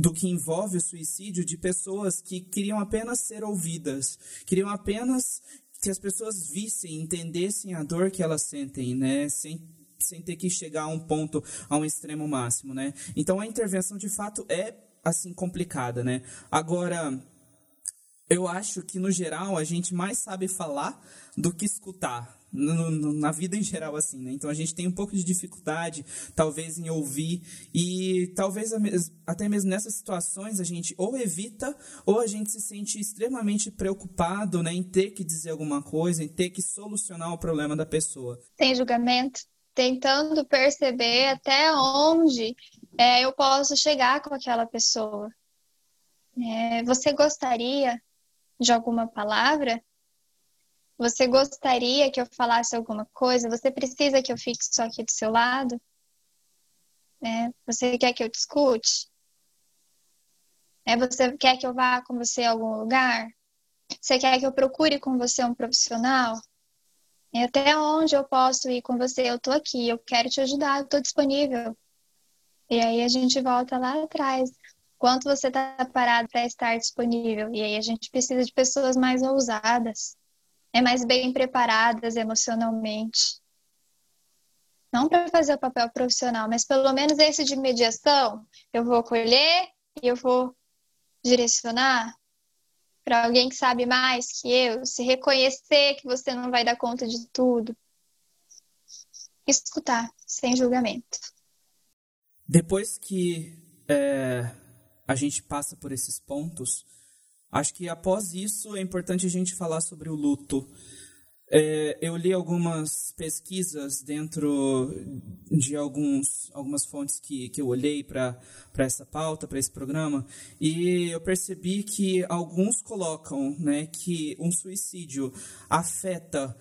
do que envolve o suicídio de pessoas que queriam apenas ser ouvidas, queriam apenas que as pessoas vissem, entendessem a dor que elas sentem, né, sem sem ter que chegar a um ponto, a um extremo máximo, né? Então a intervenção de fato é assim complicada, né? Agora eu acho que no geral a gente mais sabe falar do que escutar, no, no, na vida em geral, assim, né? Então a gente tem um pouco de dificuldade, talvez, em ouvir, e talvez até mesmo nessas situações a gente ou evita, ou a gente se sente extremamente preocupado, né, em ter que dizer alguma coisa, em ter que solucionar o problema da pessoa. Tem julgamento, tentando perceber até onde é, eu posso chegar com aquela pessoa. É, você gostaria de alguma palavra? Você gostaria que eu falasse alguma coisa? Você precisa que eu fique só aqui do seu lado? É, você quer que eu discute? É, você quer que eu vá com você a algum lugar? Você quer que eu procure com você um profissional? E até onde eu posso ir com você? Eu tô aqui, eu quero te ajudar, eu tô disponível. E aí a gente volta lá atrás. Quanto você está parado para estar disponível? E aí a gente precisa de pessoas mais ousadas, é mais bem preparadas emocionalmente. Não para fazer o papel profissional, mas pelo menos esse de mediação, eu vou colher e eu vou direcionar para alguém que sabe mais que eu, se reconhecer que você não vai dar conta de tudo. Escutar, sem julgamento. Depois que é, a gente passa por esses pontos, Acho que após isso é importante a gente falar sobre o luto. É, eu li algumas pesquisas dentro de alguns, algumas fontes que, que eu olhei para essa pauta, para esse programa, e eu percebi que alguns colocam né, que um suicídio afeta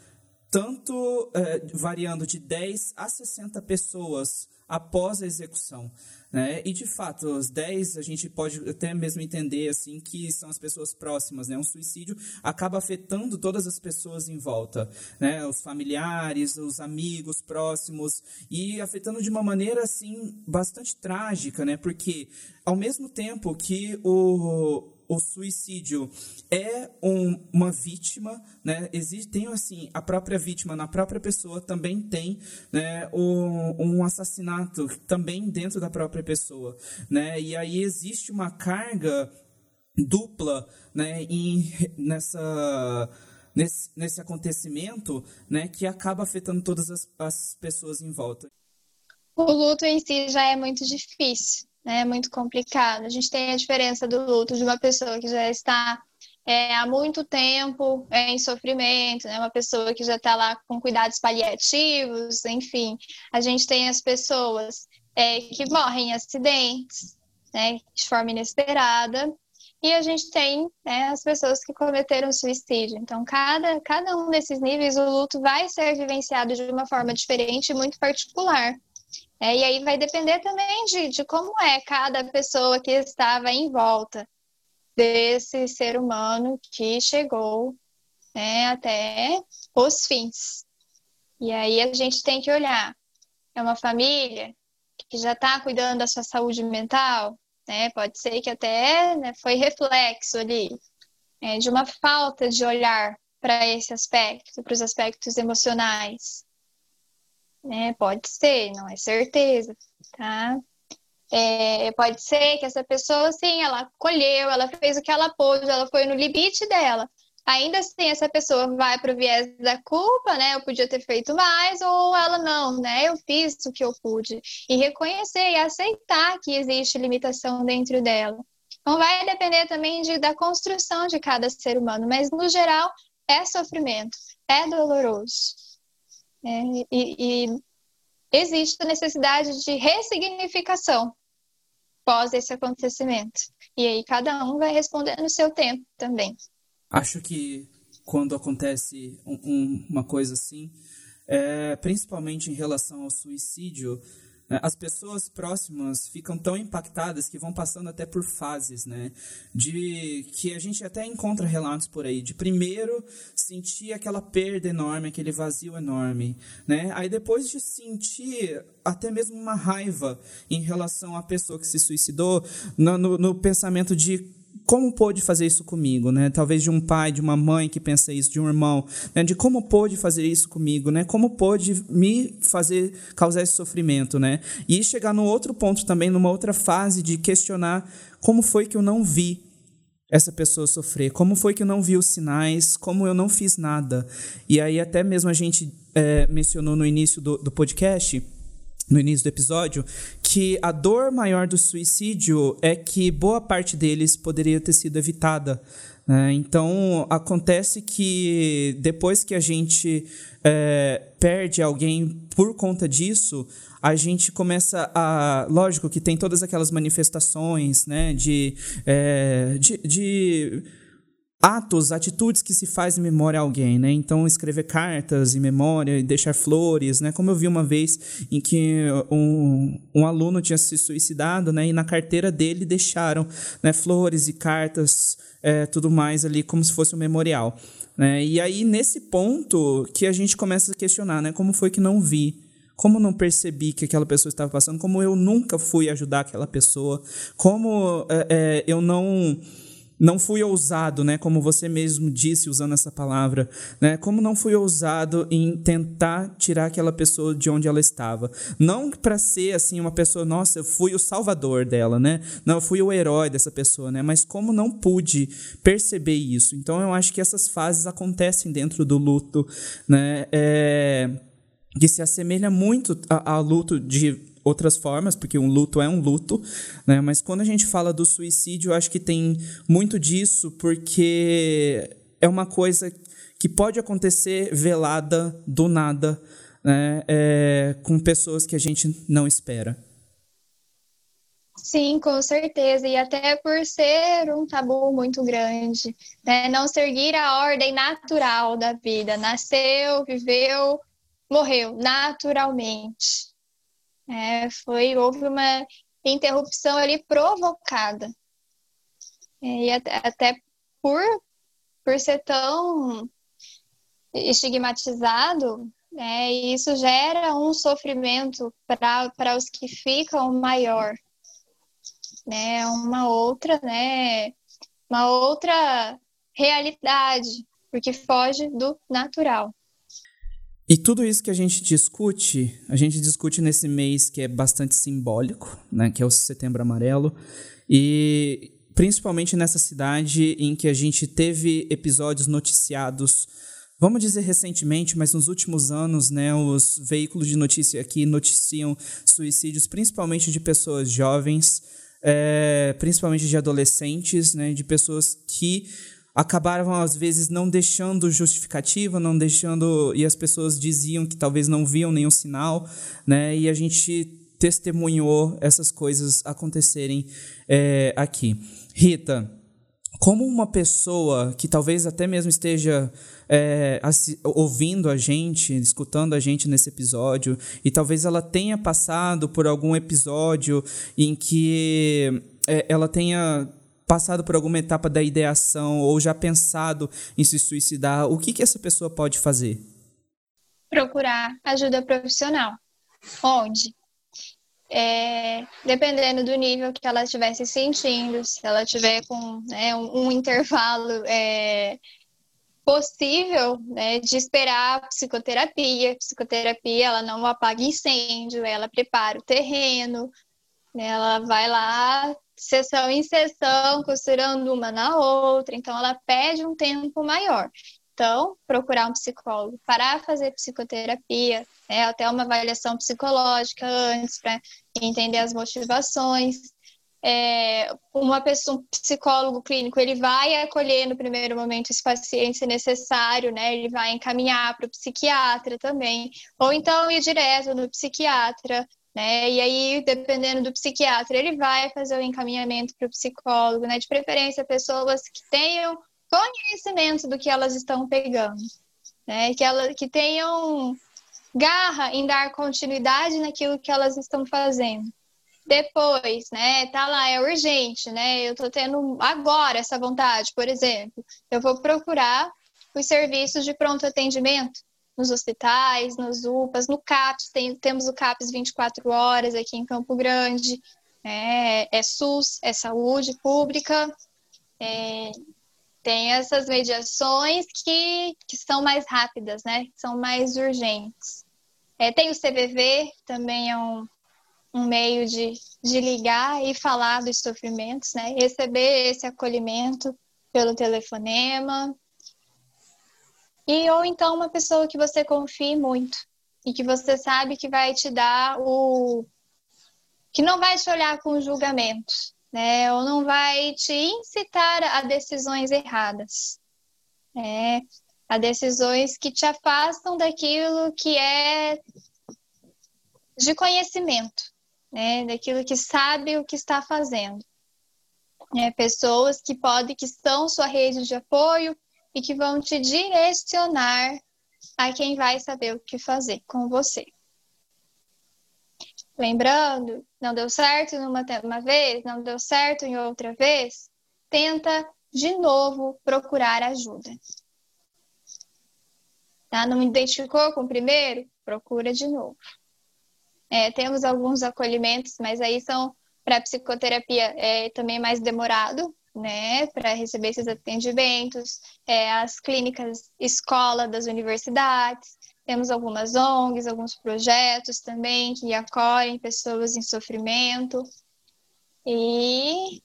tanto é, variando de 10 a 60 pessoas após a execução. Né? E de fato, os 10 a gente pode até mesmo entender assim que são as pessoas próximas, né? Um suicídio acaba afetando todas as pessoas em volta, né? Os familiares, os amigos próximos e afetando de uma maneira assim bastante trágica, né? Porque ao mesmo tempo que o o suicídio é um, uma vítima, né? Existe, tem assim, a própria vítima na própria pessoa também tem né, um, um assassinato também dentro da própria pessoa, né? E aí existe uma carga dupla, né, em, nessa nesse, nesse acontecimento, né, que acaba afetando todas as, as pessoas em volta. O luto em si já é muito difícil né? É muito complicado. A gente tem a diferença do luto de uma pessoa que já está é, há muito tempo é, em sofrimento, né? Uma pessoa que já está lá com cuidados paliativos, enfim. A gente tem as pessoas é, que morrem em acidentes, né? De forma inesperada. E a gente tem né, as pessoas que cometeram suicídio. Então, cada, cada um desses níveis, o luto vai ser vivenciado de uma forma diferente e muito particular. É, e aí vai depender também de, de como é cada pessoa que estava em volta desse ser humano que chegou né, até os fins. E aí a gente tem que olhar. É uma família que já está cuidando da sua saúde mental, né? Pode ser que até né, foi reflexo ali é, de uma falta de olhar para esse aspecto, para os aspectos emocionais né? Pode ser, não é certeza, tá? É, pode ser que essa pessoa, sim, ela colheu, ela fez o que ela pôde, ela foi no limite dela. Ainda assim, essa pessoa vai para o viés da culpa, né? Eu podia ter feito mais, ou ela não, né? Eu fiz o que eu pude. E reconhecer e aceitar que existe limitação dentro dela. Então, vai depender também de, da construção de cada ser humano, mas no geral, é sofrimento, é doloroso. É, e, e existe a necessidade de ressignificação pós esse acontecimento. E aí cada um vai responder no seu tempo também. Acho que quando acontece um, um, uma coisa assim, é, principalmente em relação ao suicídio? As pessoas próximas ficam tão impactadas que vão passando até por fases, né? De que a gente até encontra relatos por aí. De primeiro sentir aquela perda enorme, aquele vazio enorme, né? Aí depois de sentir até mesmo uma raiva em relação à pessoa que se suicidou, no, no, no pensamento de como pôde fazer isso comigo, né? Talvez de um pai, de uma mãe que pensa isso, de um irmão, né? de como pôde fazer isso comigo, né? Como pôde me fazer causar esse sofrimento, né? E chegar no outro ponto também, numa outra fase de questionar como foi que eu não vi essa pessoa sofrer, como foi que eu não vi os sinais, como eu não fiz nada. E aí até mesmo a gente é, mencionou no início do, do podcast no início do episódio, que a dor maior do suicídio é que boa parte deles poderia ter sido evitada. Né? Então, acontece que depois que a gente é, perde alguém por conta disso, a gente começa a. Lógico que tem todas aquelas manifestações né, de, é, de, de atos, atitudes que se faz em memória a alguém, né? Então escrever cartas em memória e deixar flores, né? Como eu vi uma vez em que um, um aluno tinha se suicidado, né? E na carteira dele deixaram né, flores e cartas, é, tudo mais ali como se fosse um memorial, né? E aí nesse ponto que a gente começa a questionar, né? Como foi que não vi? Como não percebi que aquela pessoa estava passando? Como eu nunca fui ajudar aquela pessoa? Como é, é, eu não não fui ousado, né, como você mesmo disse usando essa palavra, né? Como não fui ousado em tentar tirar aquela pessoa de onde ela estava. Não para ser assim uma pessoa, nossa, eu fui o salvador dela, né? Não, eu fui o herói dessa pessoa, né? Mas como não pude perceber isso. Então eu acho que essas fases acontecem dentro do luto, né? É que se assemelha muito ao luto de outras formas, porque um luto é um luto, né? Mas quando a gente fala do suicídio, eu acho que tem muito disso, porque é uma coisa que pode acontecer velada do nada, né? É, com pessoas que a gente não espera. Sim, com certeza. E até por ser um tabu muito grande, né? Não seguir a ordem natural da vida. Nasceu, viveu, morreu naturalmente. É, foi, houve uma interrupção ali provocada. É, e até, por, por ser tão estigmatizado, né, isso gera um sofrimento para os que ficam maior. Né, uma outra, né, uma outra realidade, porque foge do natural. E tudo isso que a gente discute, a gente discute nesse mês que é bastante simbólico, né, que é o Setembro Amarelo, e principalmente nessa cidade em que a gente teve episódios noticiados, vamos dizer recentemente, mas nos últimos anos, né, os veículos de notícia aqui noticiam suicídios, principalmente de pessoas jovens, é, principalmente de adolescentes, né, de pessoas que acabaram às vezes não deixando justificativa, não deixando e as pessoas diziam que talvez não viam nenhum sinal, né? E a gente testemunhou essas coisas acontecerem é, aqui. Rita, como uma pessoa que talvez até mesmo esteja é, ouvindo a gente, escutando a gente nesse episódio, e talvez ela tenha passado por algum episódio em que é, ela tenha passado por alguma etapa da ideação ou já pensado em se suicidar, o que, que essa pessoa pode fazer? Procurar ajuda profissional. Onde? É, dependendo do nível que ela estiver se sentindo, se ela tiver com né, um, um, intervalo é, possível né, de esperar psicoterapia. Psicoterapia, ela não apaga incêndio, ela prepara o terreno, ela vai lá sessão em sessão, costurando uma na outra, então ela pede um tempo maior. Então, procurar um psicólogo, parar fazer psicoterapia, né, até uma avaliação psicológica antes, para entender as motivações. É, uma pessoa, um psicólogo clínico, ele vai acolher no primeiro momento esse paciente se necessário, né? Ele vai encaminhar para o psiquiatra também, ou então ir direto no psiquiatra, né? E aí, dependendo do psiquiatra, ele vai fazer o encaminhamento para o psicólogo, né? De preferência, pessoas que tenham conhecimento do que elas estão pegando, né? Que, elas, que tenham garra em dar continuidade naquilo que elas estão fazendo. Depois, né, tá lá, é urgente, né? Eu tô tendo agora essa vontade, por exemplo, eu vou procurar os serviços de pronto atendimento, nos hospitais, nos UPAs, no CAPS, tem, temos o CAPS 24 horas aqui em Campo Grande, é, é SUS, é saúde pública, é, tem essas mediações que, que são mais rápidas, né? São mais urgentes. É, tem o CVV, também é um, um meio de, de ligar e falar dos sofrimentos, né? Receber esse acolhimento pelo telefonema. E ou então uma pessoa que você confie muito e que você sabe que vai te dar o que não vai te olhar com julgamento, né? Ou não vai te incitar a decisões erradas. Né? A decisões que te afastam daquilo que é de conhecimento, né? Daquilo que sabe o que está fazendo. É, pessoas que podem, que são sua rede de apoio, e que vão te direcionar a quem vai saber o que fazer com você. Lembrando, não deu certo numa uma vez, não deu certo em outra vez, tenta de novo procurar ajuda. Tá? Não identificou com o primeiro? Procura de novo. É, temos alguns acolhimentos, mas aí são para psicoterapia é, também mais demorado, né, para receber esses atendimentos, é, as clínicas escola das universidades, temos algumas ONGs, alguns projetos também que acolhem pessoas em sofrimento e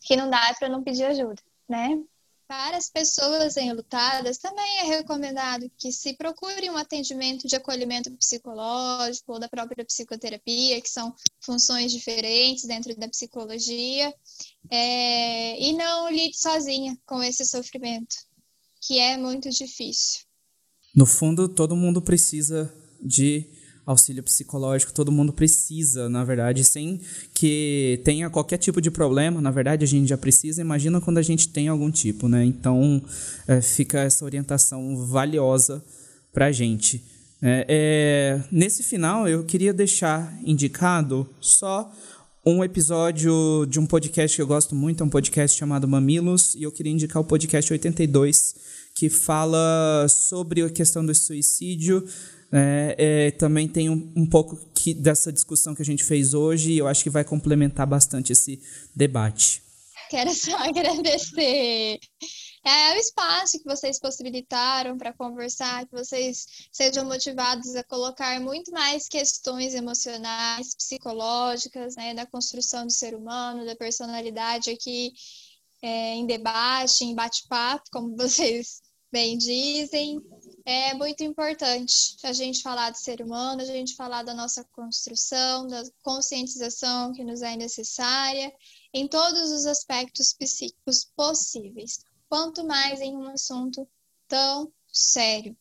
que não dá para não pedir ajuda, né? Para as pessoas enlutadas, também é recomendado que se procure um atendimento de acolhimento psicológico ou da própria psicoterapia, que são funções diferentes dentro da psicologia, é, e não lide sozinha com esse sofrimento, que é muito difícil. No fundo, todo mundo precisa de auxílio psicológico, todo mundo precisa, na verdade, sem que tenha qualquer tipo de problema, na verdade a gente já precisa, imagina quando a gente tem algum tipo, né? Então é, fica essa orientação valiosa pra gente. É, é, nesse final, eu queria deixar indicado só um episódio de um podcast que eu gosto muito, é um podcast chamado Mamilos, e eu queria indicar o podcast 82, que fala sobre a questão do suicídio. É, é, também tem um, um pouco que, dessa discussão que a gente fez hoje, e eu acho que vai complementar bastante esse debate. Quero só agradecer é o espaço que vocês possibilitaram para conversar, que vocês sejam motivados a colocar muito mais questões emocionais, psicológicas, né, da construção do ser humano, da personalidade aqui é, em debate, em bate-papo, como vocês bem dizem. É muito importante a gente falar do ser humano, a gente falar da nossa construção, da conscientização que nos é necessária em todos os aspectos psíquicos possíveis quanto mais em um assunto tão sério.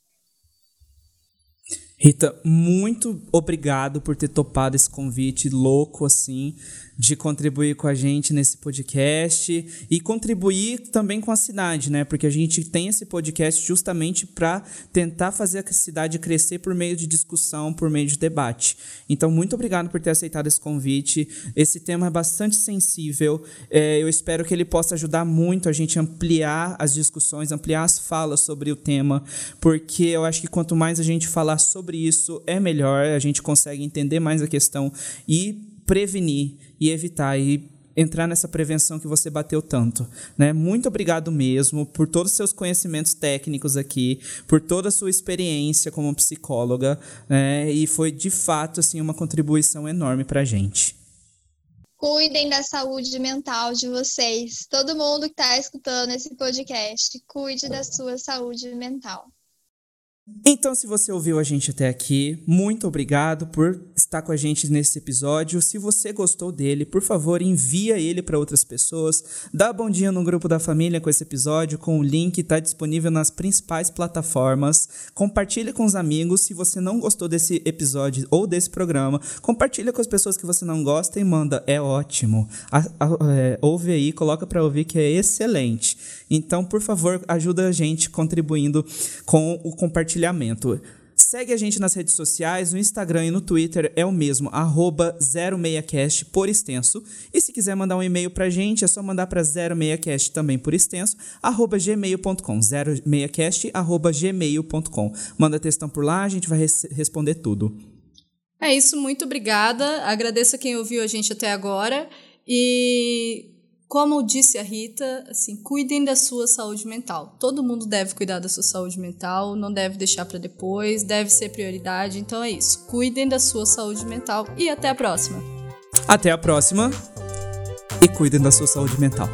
Rita, muito obrigado por ter topado esse convite louco assim de contribuir com a gente nesse podcast e contribuir também com a cidade, né? Porque a gente tem esse podcast justamente para tentar fazer a cidade crescer por meio de discussão, por meio de debate. Então, muito obrigado por ter aceitado esse convite. Esse tema é bastante sensível. É, eu espero que ele possa ajudar muito a gente ampliar as discussões, ampliar as falas sobre o tema, porque eu acho que quanto mais a gente falar sobre isso, é melhor. A gente consegue entender mais a questão e prevenir e evitar e entrar nessa prevenção que você bateu tanto, né? Muito obrigado mesmo por todos os seus conhecimentos técnicos aqui, por toda a sua experiência como psicóloga, né? E foi de fato assim uma contribuição enorme para a gente. Cuidem da saúde mental de vocês. Todo mundo que está escutando esse podcast, cuide da sua saúde mental. Então, se você ouviu a gente até aqui, muito obrigado por estar com a gente nesse episódio. Se você gostou dele, por favor, envia ele para outras pessoas. Dá bom dia no grupo da família com esse episódio, com o link está disponível nas principais plataformas. Compartilha com os amigos. Se você não gostou desse episódio ou desse programa, compartilha com as pessoas que você não gosta e manda. É ótimo. A, a, é, ouve aí, coloca para ouvir que é excelente. Então, por favor, ajuda a gente contribuindo com o compartilhamento compartilhamento. Segue a gente nas redes sociais, no Instagram e no Twitter é o mesmo, 06cast por extenso. E se quiser mandar um e-mail pra gente, é só mandar para 06cast também por extenso, arroba gmail.com, 06cast arroba gmail.com. Manda textão por lá, a gente vai res responder tudo. É isso, muito obrigada. Agradeço a quem ouviu a gente até agora. E como disse a Rita, assim, cuidem da sua saúde mental. Todo mundo deve cuidar da sua saúde mental, não deve deixar para depois, deve ser prioridade. Então é isso. Cuidem da sua saúde mental e até a próxima. Até a próxima e cuidem da sua saúde mental.